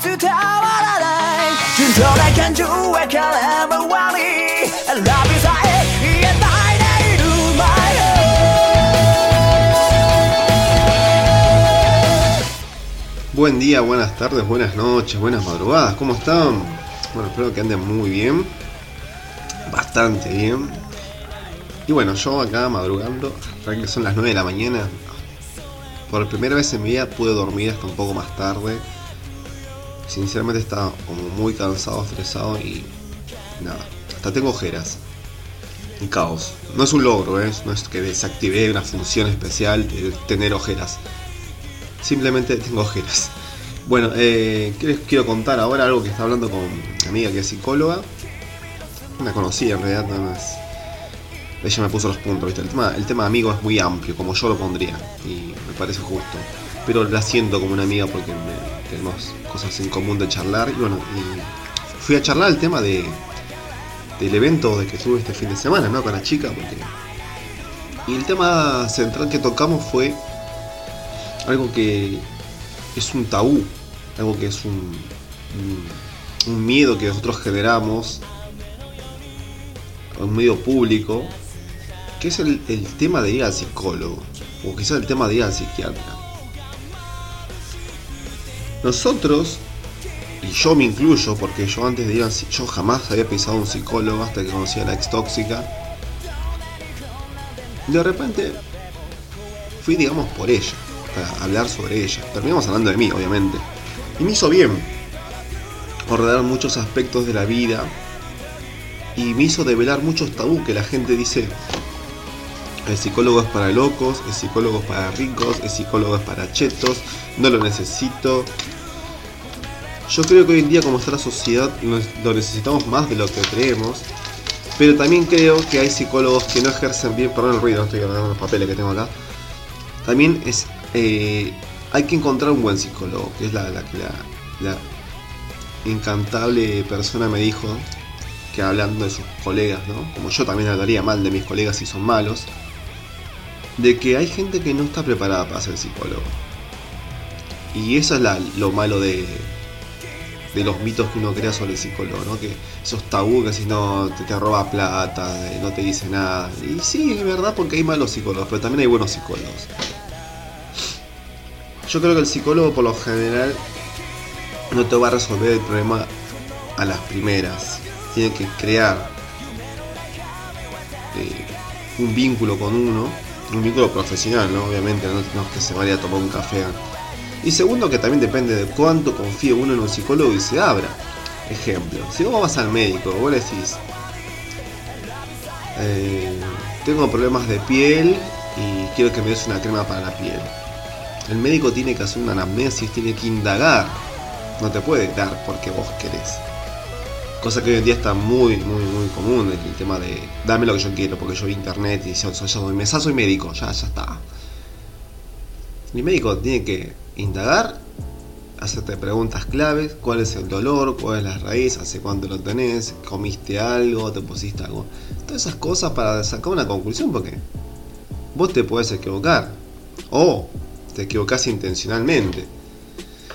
伝わらない順当な感情は空回り I love you さえ言えないでいる My Buen día, buenas tardes, buenas noches, buenas madrugadas, ¿cómo están? Bueno, espero que anden muy bien, bastante bien. Y bueno, yo acá madrugando, que son las 9 de la mañana, por primera vez en mi vida pude dormir hasta un poco más tarde. Sinceramente estaba como muy cansado, estresado y nada, hasta tengo ojeras. Y caos. No es un logro, ¿eh? no es que desactivé una función especial de tener ojeras. Simplemente tengo ojeras. Bueno, eh, ¿qué les quiero contar ahora? Algo que está hablando con mi amiga que es psicóloga. Una conocida en realidad, nada más. Ella me puso los puntos, ¿viste? El tema, el tema amigo es muy amplio, como yo lo pondría. Y me parece justo. Pero la siento como una amiga porque tenemos cosas en común de charlar. Y bueno, fui a charlar el tema de del evento de que tuve este fin de semana, ¿no? Con la chica. Y el tema central que tocamos fue algo que es un tabú, algo que es un, un, un miedo que nosotros generamos, un medio público, que es el, el, tema de ir al psicólogo, o quizás el tema de ir al psiquiatra. Nosotros, y yo me incluyo, porque yo antes de ir al yo jamás había pisado un psicólogo hasta que conocí a la ex tóxica. De repente fui, digamos, por ella para hablar sobre ella. Terminamos hablando de mí, obviamente. Y me hizo bien ordenar muchos aspectos de la vida y me hizo develar muchos tabú que la gente dice el psicólogo es para locos, el psicólogo es para ricos, el psicólogo es para chetos, no lo necesito. Yo creo que hoy en día como está la sociedad lo necesitamos más de lo que creemos, pero también creo que hay psicólogos que no ejercen bien, perdón el ruido, no estoy agarrando los papeles que tengo acá. También es eh, hay que encontrar un buen psicólogo, que es la, la, la, encantable persona me dijo que hablando de sus colegas, ¿no? como yo también hablaría mal de mis colegas si son malos, de que hay gente que no está preparada para ser psicólogo. Y eso es lo malo de, de los mitos que uno crea sobre el psicólogo, ¿no? Que esos tabú que si no te, te roba plata, no te dice nada. Y sí, es verdad porque hay malos psicólogos, pero también hay buenos psicólogos. Yo creo que el psicólogo por lo general no te va a resolver el problema a las primeras. Tiene que crear eh, un vínculo con uno, un vínculo profesional, ¿no? Obviamente, no, no, es que se vaya a tomar un café. Y segundo, que también depende de cuánto confíe uno en un psicólogo y se abra. Ejemplo, si vos vas al médico, vos le decís, eh, tengo problemas de piel y quiero que me des una crema para la piel. El médico tiene que hacer una anamnesis, tiene que indagar. No te puede dar porque vos querés. Cosa que hoy en día está muy, muy, muy común, el tema de dame lo que yo quiero, porque yo vi internet y yo, yo, yo soy médico, ya, ya está. El médico tiene que indagar, hacerte preguntas claves, cuál es el dolor, cuál es la raíz, hace cuánto lo tenés, comiste algo, te pusiste algo. Todas esas cosas para sacar una conclusión, porque vos te puedes equivocar. O te equivocás intencionalmente.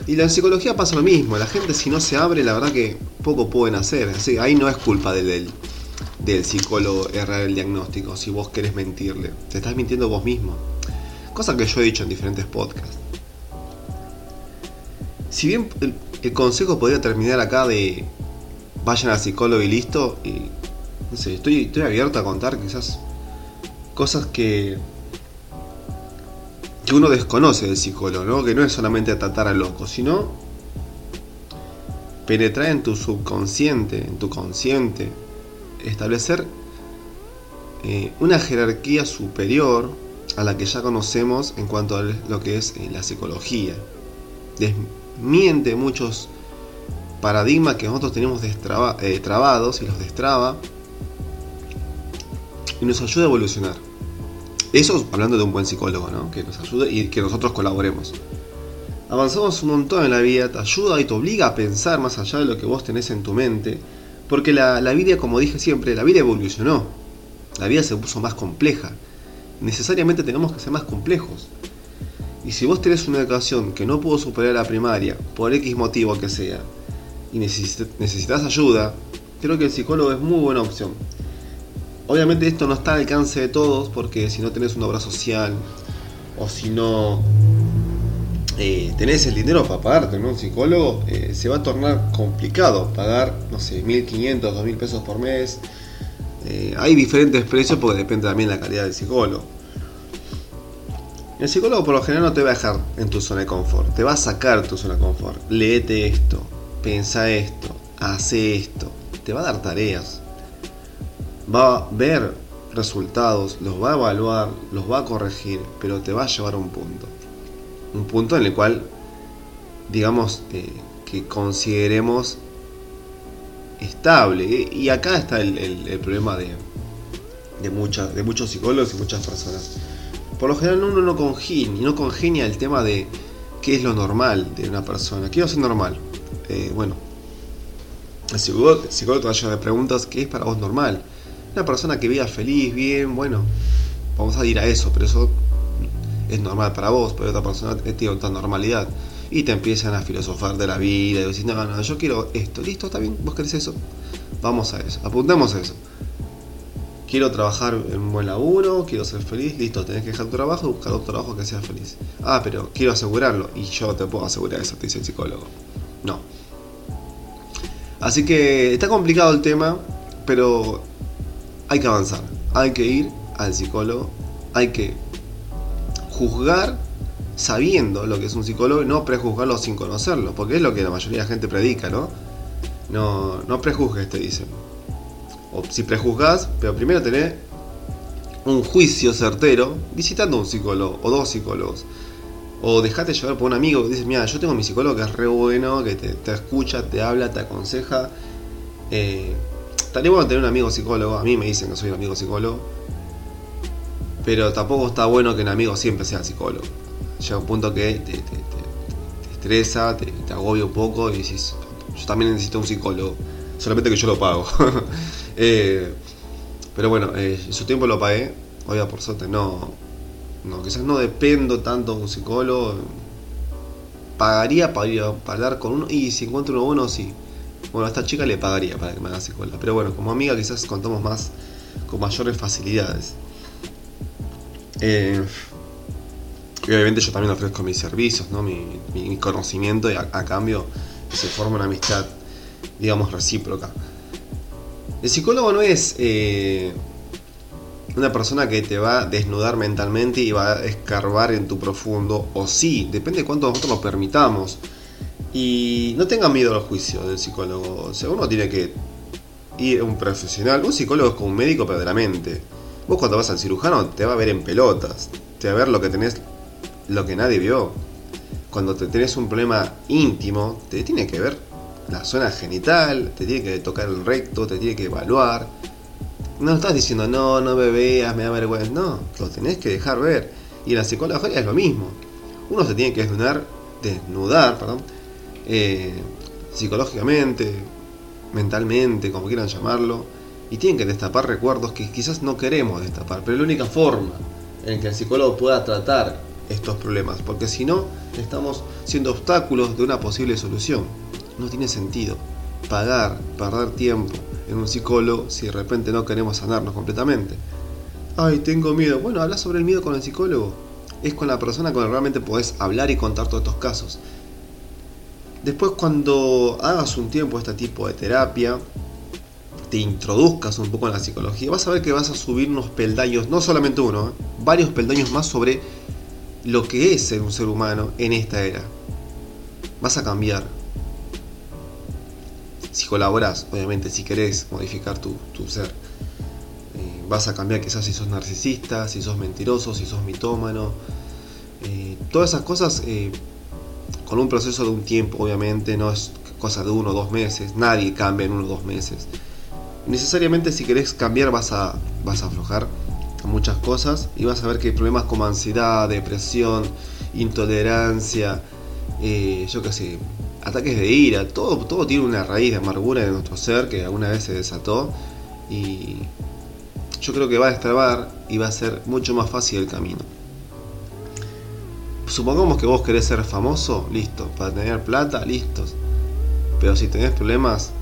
Y la psicología pasa lo mismo, la gente si no se abre, la verdad que poco pueden hacer. Así, ahí no es culpa del, del, del psicólogo errar el diagnóstico, si vos querés mentirle. Te estás mintiendo vos mismo. Cosa que yo he dicho en diferentes podcasts. Si bien el, consejo podría terminar acá de vayan al psicólogo y listo, no sé, estoy, abierto a contar quizás cosas que que uno desconoce del psicólogo, que no es solamente tratar a locos, sino penetrar en tu subconsciente, en tu consciente, establecer eh, una jerarquía superior a la que ya conocemos en cuanto a lo que es eh, la psicología. Desmiente muchos paradigmas que nosotros tenemos destraba, eh, trabados y los destraba y nos ayuda a evolucionar. Eso hablando de un buen psicólogo. Que nos ayude y que nosotros colaboremos. Avanzamos un montón en la vida, te ayuda y te obliga a pensar más allá de lo que vos tenés en tu mente. Porque la, la vida, como dije siempre, la vida evolucionó. La vida se puso más compleja. Necesariamente tenemos que ser más complejos. Y si vos tenés una educación que no pudo superar la primaria, por X motivo que sea, y necesitas ayuda, creo que el psicólogo es muy buena opción. Obviamente esto no está al alcance de todos, porque si no tenés una obra social, o si no eh, tenés el dinero para pagarte un psicólogo, eh, se va a tornar complicado pagar, no sé, 1.500, 2.000 pesos por mes. Eh, hay diferentes precios porque depende también de la calidad del psicólogo. El psicólogo por lo general no te va a dejar en tu zona de confort, te va a sacar tu zona de confort. Léete esto, pensa esto, hace esto, te va a dar tareas. Va a ver resultados, los va a evaluar, los va a corregir, pero te va a llevar a un punto. Un punto en el cual, digamos, eh, que consideremos estable. Y acá está el, problema de, de, muchas, de muchos psicólogos y muchas personas. Por lo general uno no congenia, no congenia el tema de qué es lo normal de una persona. ¿Qué es normal? Eh, bueno, el psicólogo, el psicólogo te va a llevar de preguntas, ¿qué es para vos normal? Una persona que viva feliz, bien, bueno, vamos a ir a eso, pero eso es normal para vos, pero otra persona tiene otra normalidad. Y te empiezan a filosofar de la vida y decir, no, no, yo quiero esto, listo, está bien, vos querés eso. Vamos a eso, apuntemos a eso. Quiero trabajar en un buen laburo, quiero ser feliz, listo, tenés que dejar tu trabajo y buscar otro trabajo que sea feliz. Ah, pero quiero asegurarlo, y yo te puedo asegurar eso, te dice el psicólogo. No. Así que está complicado el tema, pero hay que avanzar, hay que ir al psicólogo, hay que juzgar sabiendo lo que es un psicólogo y no prejuzgarlo sin conocerlo, porque es lo que la mayoría de la gente predica, ¿no? No, no prejuzgues, te dicen. O si prejuzgas, pero primero tenés un juicio certero visitando a un psicólogo o dos psicólogos. O dejate llevar por un amigo que dice, mira, yo tengo mi psicólogo que es re bueno, que te, escucha, te habla, te aconseja. Eh, estaría bueno tener un amigo psicólogo, a mí me dicen que soy un amigo psicólogo, pero tampoco está bueno que un amigo siempre sea psicólogo. Llega un punto que te, estresa, te, agobia un poco y dices, yo también necesito un psicólogo, solamente que yo lo pago. Eh, pero bueno, eh, su tiempo lo pagué, hoy por suerte no, no, quizás no dependo tanto de un psicólogo. Pagaría para ir hablar con uno y si encuentro uno bueno, sí. Bueno, a esta chica le pagaría para que me haga psicóloga. Pero bueno, como amiga quizás contamos más con mayores facilidades. Eh, obviamente yo también ofrezco mis servicios, ¿no? mi, conocimiento y a, cambio se forma una amistad, digamos, recíproca. El psicólogo no es eh, una persona que te va a desnudar mentalmente y va a escarbar en tu profundo, o sí, depende de cuánto nosotros lo permitamos. Y no tengan miedo al juicio del psicólogo. O sea, uno tiene que ir a un profesional. Un psicólogo es como un médico, pero de la mente. Vos cuando vas al cirujano te va a ver en pelotas. Te va a ver lo que tenés, lo que nadie vio. Cuando te tenés un problema íntimo, te tiene que ver la zona genital, te tiene que tocar el recto, te tiene que evaluar. No estás diciendo, no, no me veas, me da vergüenza. No, lo tenés que dejar ver. Y en la psicología es lo mismo. Uno se tiene que desnudar, desnudar, perdón, eh, psicológicamente, mentalmente, como quieran llamarlo, y tienen que destapar recuerdos que quizás no queremos destapar, pero es la única forma en que el psicólogo pueda tratar estos problemas, porque si no, estamos siendo obstáculos de una posible solución. No tiene sentido pagar, perder tiempo en un psicólogo si de repente no queremos sanarnos completamente. Ay, tengo miedo. Bueno, habla sobre el miedo con el psicólogo. Es con la persona con la que realmente podés hablar y contar todos estos casos. Después cuando hagas un tiempo este tipo de terapia, te introduzcas un poco en la psicología, vas a ver que vas a subir unos peldaños, no solamente uno, ¿eh? varios peldaños más sobre lo que es ser un ser humano en esta era. Vas a cambiar. Si colaboras, obviamente, si querés modificar tu, ser. Eh, vas a cambiar quizás si sos narcisista, si sos mentiroso, si sos mitómano. Eh, todas esas cosas con un proceso de un tiempo, obviamente, no es cosa de uno o dos meses, nadie cambia en uno o dos meses. Necesariamente si querés cambiar vas a, vas a aflojar muchas cosas y vas a ver que hay problemas como ansiedad, depresión, intolerancia, eh, yo qué sé, ataques de ira, todo, todo tiene una raíz de amargura de nuestro ser que alguna vez se desató y yo creo que va a destrabar y va a ser mucho más fácil el camino supongamos que vos querés ser famoso, listo. Para tener plata, listos. Pero si tenés problemas,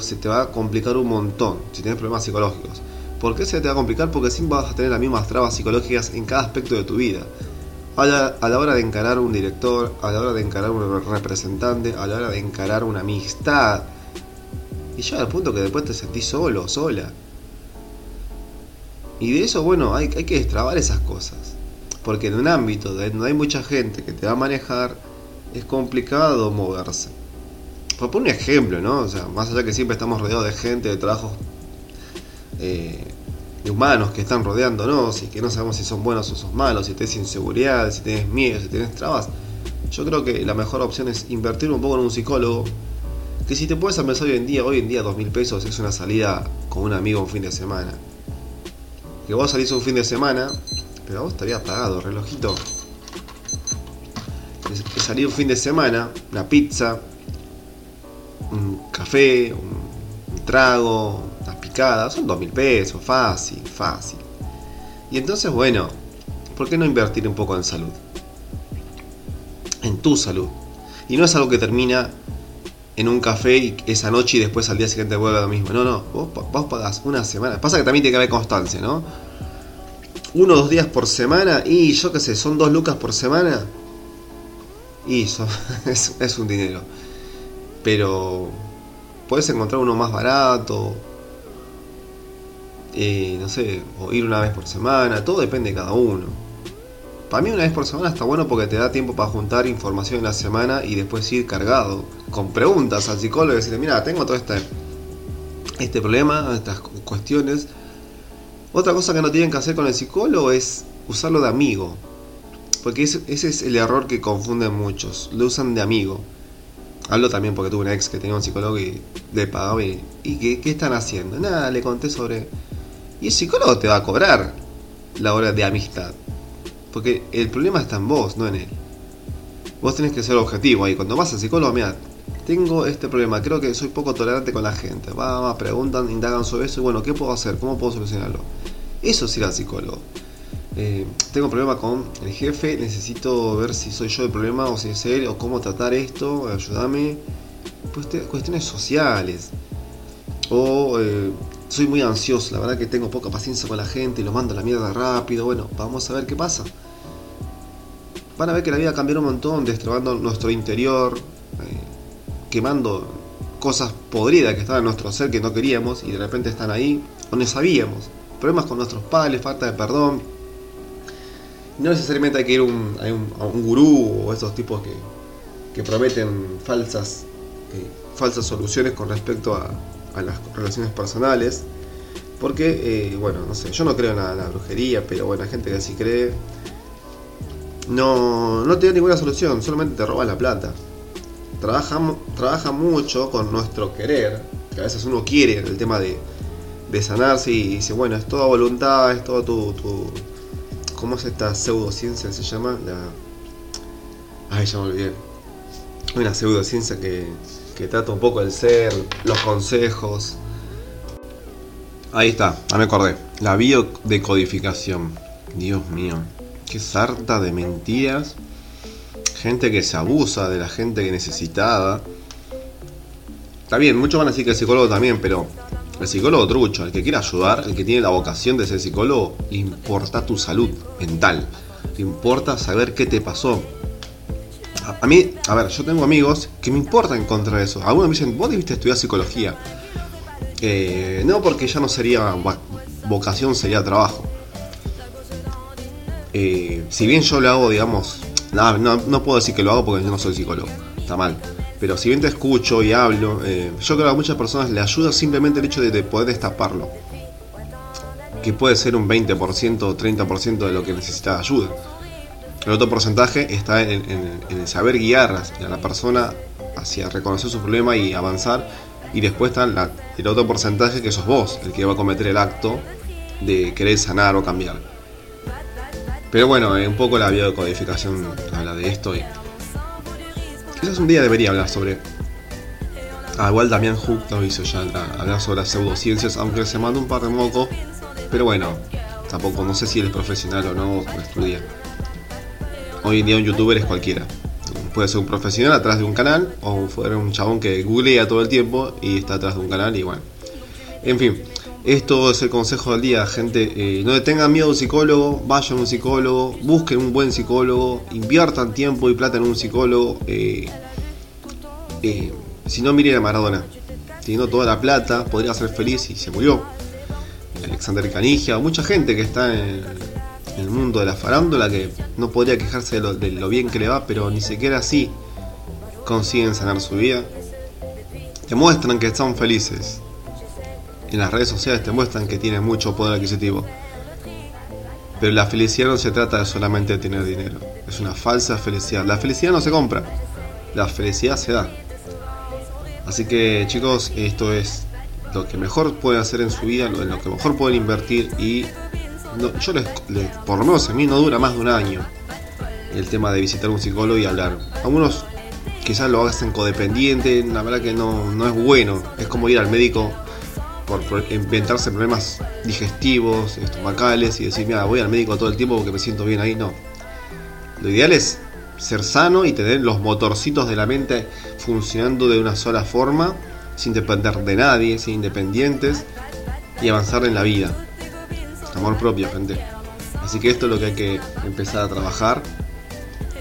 se te va a complicar un montón. Si tenés problemas psicológicos. ¿Por qué se te va a complicar? Porque siempre vas a tener las mismas trabas psicológicas en cada aspecto de tu vida. A la, hora de encarar un director, a la hora de encarar un representante, a la hora de encarar una amistad. Y llega al punto que después te sentís solo, sola. Y de eso, bueno, hay, que destrabar esas cosas. Porque en un ámbito donde hay mucha gente que te va a manejar, es complicado moverse. Por un ejemplo, ¿no? O sea, más allá que siempre estamos rodeados de gente, de trabajos eh, humanos que están rodeándonos y que no sabemos si son buenos o son malos, si tienes inseguridad, si tienes miedo, si tienes trabas. Yo creo que la mejor opción es invertir un poco en un psicólogo. Que si te puedes empezar hoy en día, hoy en día dos mil pesos es una salida con un amigo un fin de semana. Que vos salís un fin de semana, pero vos te habías pagado, relojito. Que salir un fin de semana, una pizza, un café, un trago, son dos mil pesos, fácil, fácil. Y entonces, bueno, ¿por qué no invertir un poco en salud? En tu salud. Y no es algo que termina en un café y esa noche y después al día siguiente vuelve lo mismo. No, no, vos, vos pagás una semana. Pasa que también tiene que haber constancia, ¿no? Uno o dos días por semana y yo qué sé, son dos lucas por semana. Y eso es, es un dinero. Pero puedes encontrar uno más barato eh, no sé, o ir una vez por semana, todo depende de cada uno. Para mí una vez por semana está bueno porque te da tiempo para juntar información en la semana y después ir cargado con preguntas al psicólogo y decirle, mira, tengo todo este, este problema, estas cuestiones. Otra cosa que no tienen que hacer con el psicólogo es usarlo de amigo. Porque ese, es el error que confunden muchos. Lo usan de amigo. Hablo también porque tuve un ex que tenía un psicólogo y le pagaba y, y ¿qué, ¿qué, están haciendo? Nada, le conté sobre y el psicólogo te va a cobrar la hora de amistad. Porque el problema está en vos, no en él. Vos tenés que ser objetivo ahí. Cuando vas al psicólogo, mira, tengo este problema, creo que soy poco tolerante con la gente. Va, preguntan, indagan sobre eso y bueno, ¿qué puedo hacer? ¿Cómo puedo solucionarlo? Eso es ir al psicólogo. Eh, tengo problema con el jefe, necesito ver si soy yo el problema o si es él, o cómo tratar esto, ayúdame. Pues cuestiones sociales. O eh, soy muy ansioso, la verdad que tengo poca paciencia con la gente y lo mando a la mierda rápido. Bueno, vamos a ver qué pasa. Van a ver que la vida cambió un montón, destrabando nuestro interior, eh, quemando cosas podridas que estaban en nuestro ser que no queríamos y de repente están ahí, donde sabíamos. Problemas con nuestros padres, falta de perdón. No necesariamente hay que ir un, a, un, gurú o esos tipos que, que prometen falsas, eh, falsas soluciones con respecto a, a las relaciones personales. Porque, eh, bueno, no sé, yo no creo en la, brujería, pero bueno, hay gente que sí cree. No, no tiene ninguna solución, solamente te roba la plata. Trabaja, trabaja mucho con nuestro querer, que a veces uno quiere el tema de, de sanarse y dice, bueno, es toda voluntad, es todo tu, tu ¿Cómo es esta pseudociencia? Se llama la... Ay, ya me olvidé. Una pseudociencia que, que trata un poco el ser, los consejos. Ahí está, ya me acordé. La biodecodificación. Dios mío, qué sarta de mentiras. Gente que se abusa de la gente que necesitaba. Está bien, muchos van a decir que el psicólogo también, pero el psicólogo trucho, el que quiere ayudar, el que tiene la vocación de ser psicólogo, le importa tu salud mental. Le importa saber qué te pasó, a, mí, a ver, yo tengo amigos que me importa encontrar eso. Algunos me dicen, vos debiste estudiar psicología. Eh, no, porque ya no sería vocación, sería trabajo. Eh, si bien yo lo hago, digamos, no, no, puedo decir que lo hago porque yo no soy psicólogo, está mal. Pero si bien te escucho y hablo, eh, yo creo que a muchas personas le ayuda simplemente el hecho de, poder destaparlo. Que puede ser un 20% o 30% de lo que necesita ayuda. El otro porcentaje está en, el saber guiar a la persona hacia reconocer su problema y avanzar. Y después está el otro porcentaje que sos vos, el que va a cometer el acto de querer sanar o cambiar. Pero bueno, un poco la biodecodificación habla de esto quizás un día debería hablar sobre. Ah, igual Damián Hook lo hizo ya, hablar sobre las pseudociencias, aunque se mandó un par de mocos. Pero bueno, tampoco, no sé si él es profesional o no, o estudia hoy en día un youtuber es cualquiera. Puede ser un profesional atrás de un canal o fuera un chabón que googlea todo el tiempo y está atrás de un canal y bueno. En fin, esto es el consejo del día, gente. Eh, no tengan miedo a un psicólogo, vayan a un psicólogo, busquen un buen psicólogo, inviertan tiempo y plata en un psicólogo. Eh, eh, si no, miren a Maradona. Teniendo toda la plata, podría ser feliz y se murió. Alexander Canigia, mucha gente que está en, el mundo de la farándula que no podría quejarse de lo, bien que le va, pero ni siquiera así consiguen sanar su vida. Demuestran que están felices. En las redes sociales te muestran que tienen mucho poder adquisitivo. Pero la felicidad no se trata de solamente de tener dinero. Es una falsa felicidad. La felicidad no se compra. La felicidad se da. Así que chicos, esto es lo que mejor pueden hacer en su vida, en lo que mejor pueden invertir y yo les, por lo menos a mí no dura más de un año el tema de visitar un psicólogo y hablar. Algunos quizás lo hacen codependiente, la verdad que no, no es bueno. Es como ir al médico por, inventarse problemas digestivos, estomacales y decir, mira, voy al médico todo el tiempo porque me siento bien ahí. No. Lo ideal es ser sano y tener los motorcitos de la mente funcionando de una sola forma, sin depender de nadie, sin independientes y avanzar en la vida amor propio, gente. Así que esto es lo que hay que empezar a trabajar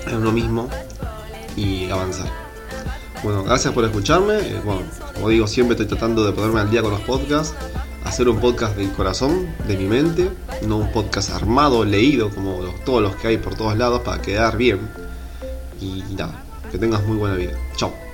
en uno mismo y avanzar. Bueno, gracias por escucharme. Eh, bueno, como digo, siempre estoy tratando de ponerme al día con los podcasts. Hacer un podcast del corazón, de mi mente, no un podcast armado, leído, como todos los que hay por todos lados, para quedar bien. Y nada, que tengas muy buena vida. Chao.